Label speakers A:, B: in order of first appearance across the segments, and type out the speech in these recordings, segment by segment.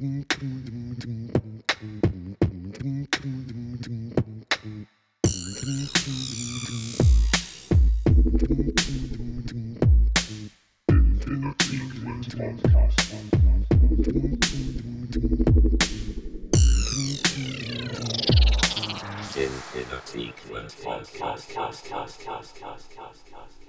A: in in a sequence podcast podcast podcast podcast podcast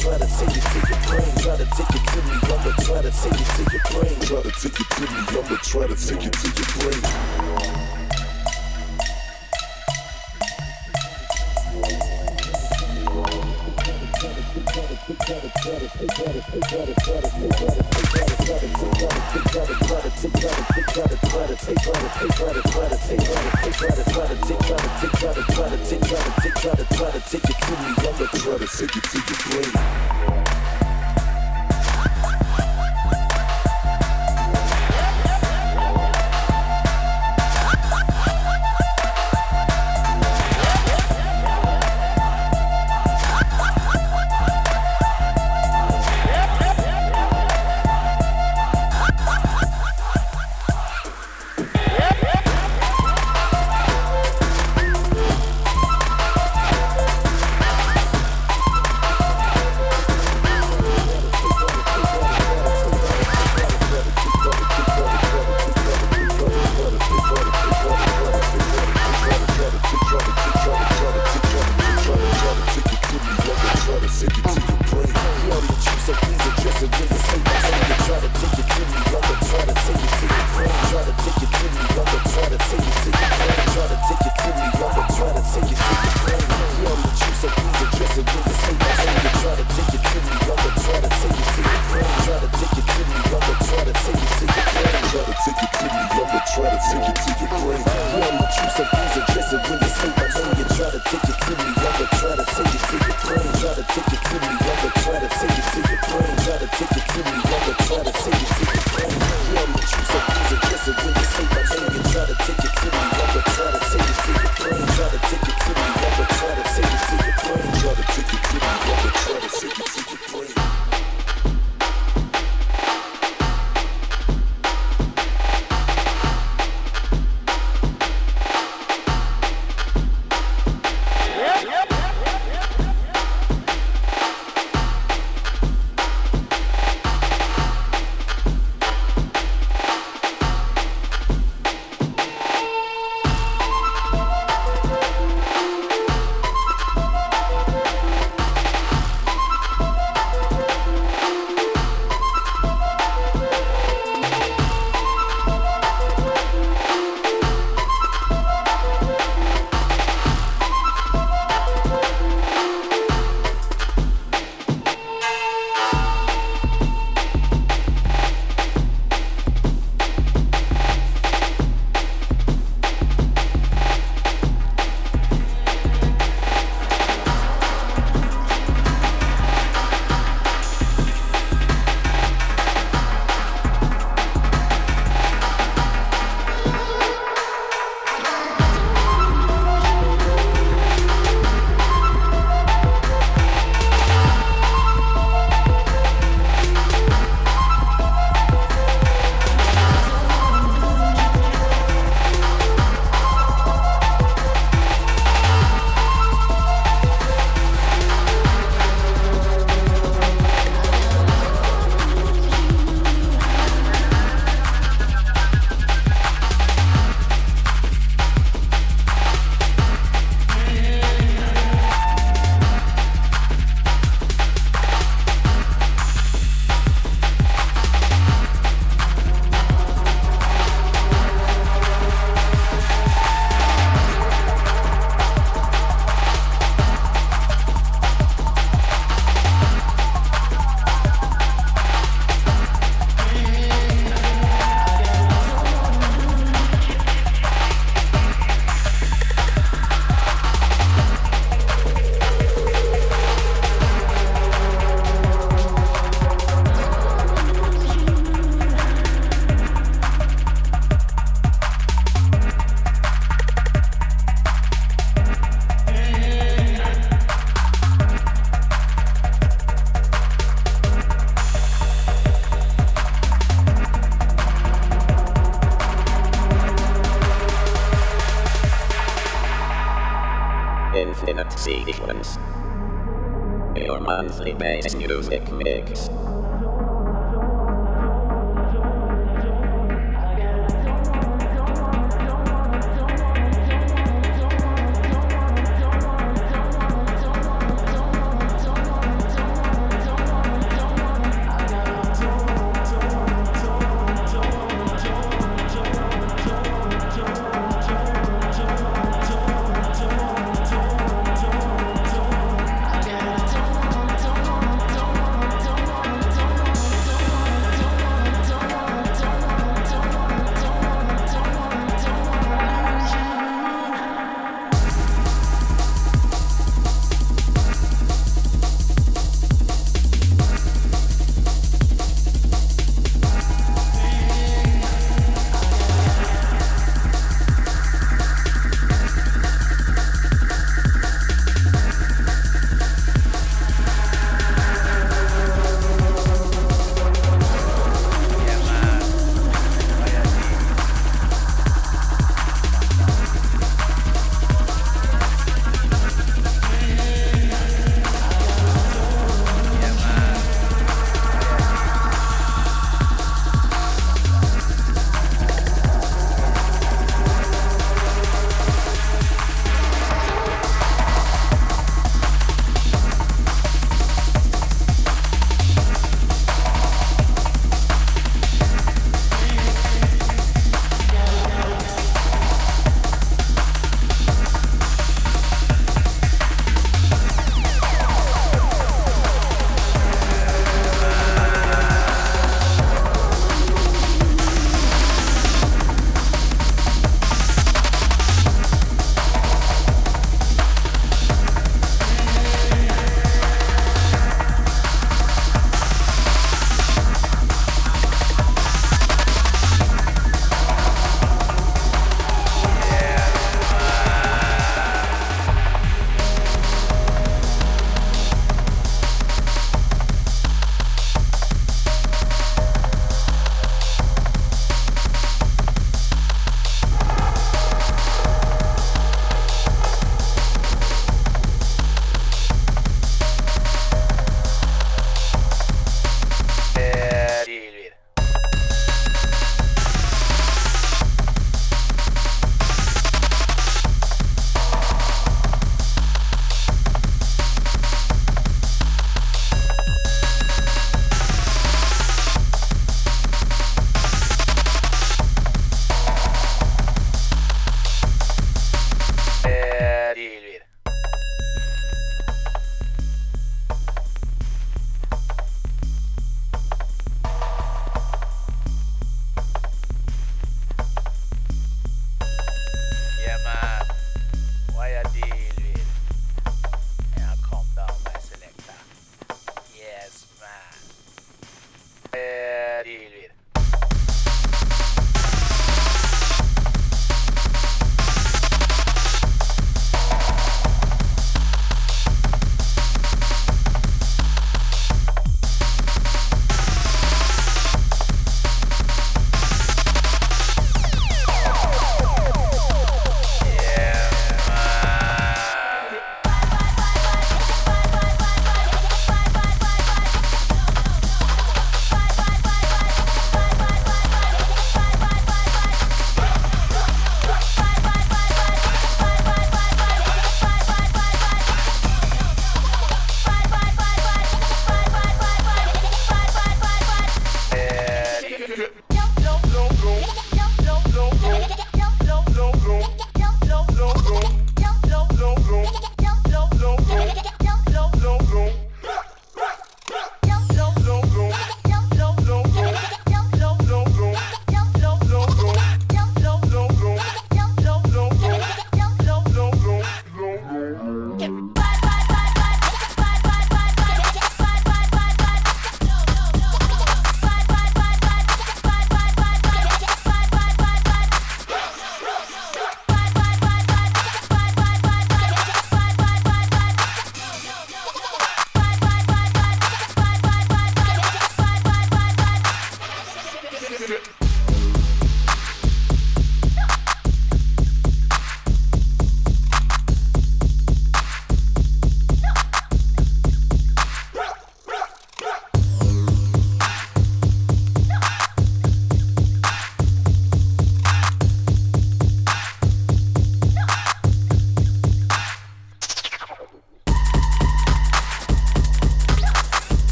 A: try to take it to your brain. Try to take it to me. I'ma try to take it to your brain. Try to take it to me. I'ma try to take it to your brain. Take it to your brain. Listen to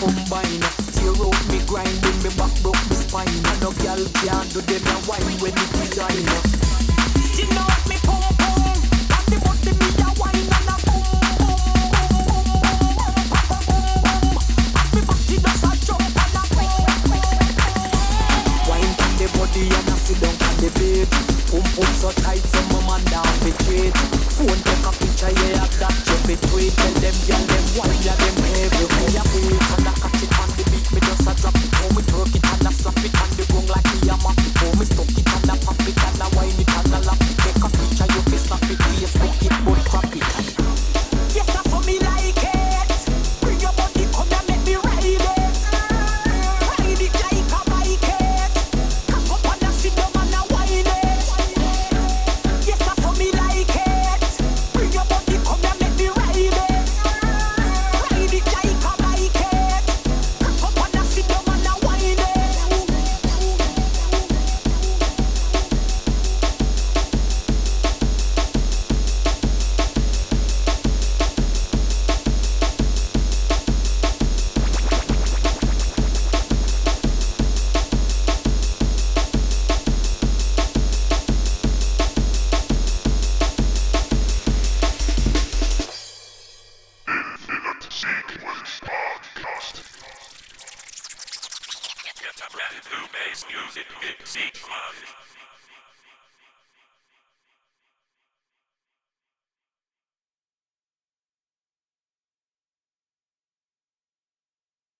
B: combine. Tear out me grind me back broke me spine. And no girl can do them a wine when it design. You know me the body me a wine and a boom boom boom boom a and a. Wine on the body and a on the bed. So tight, so my man down. Phone take a picture, yeah, that you be tweet. Tell them,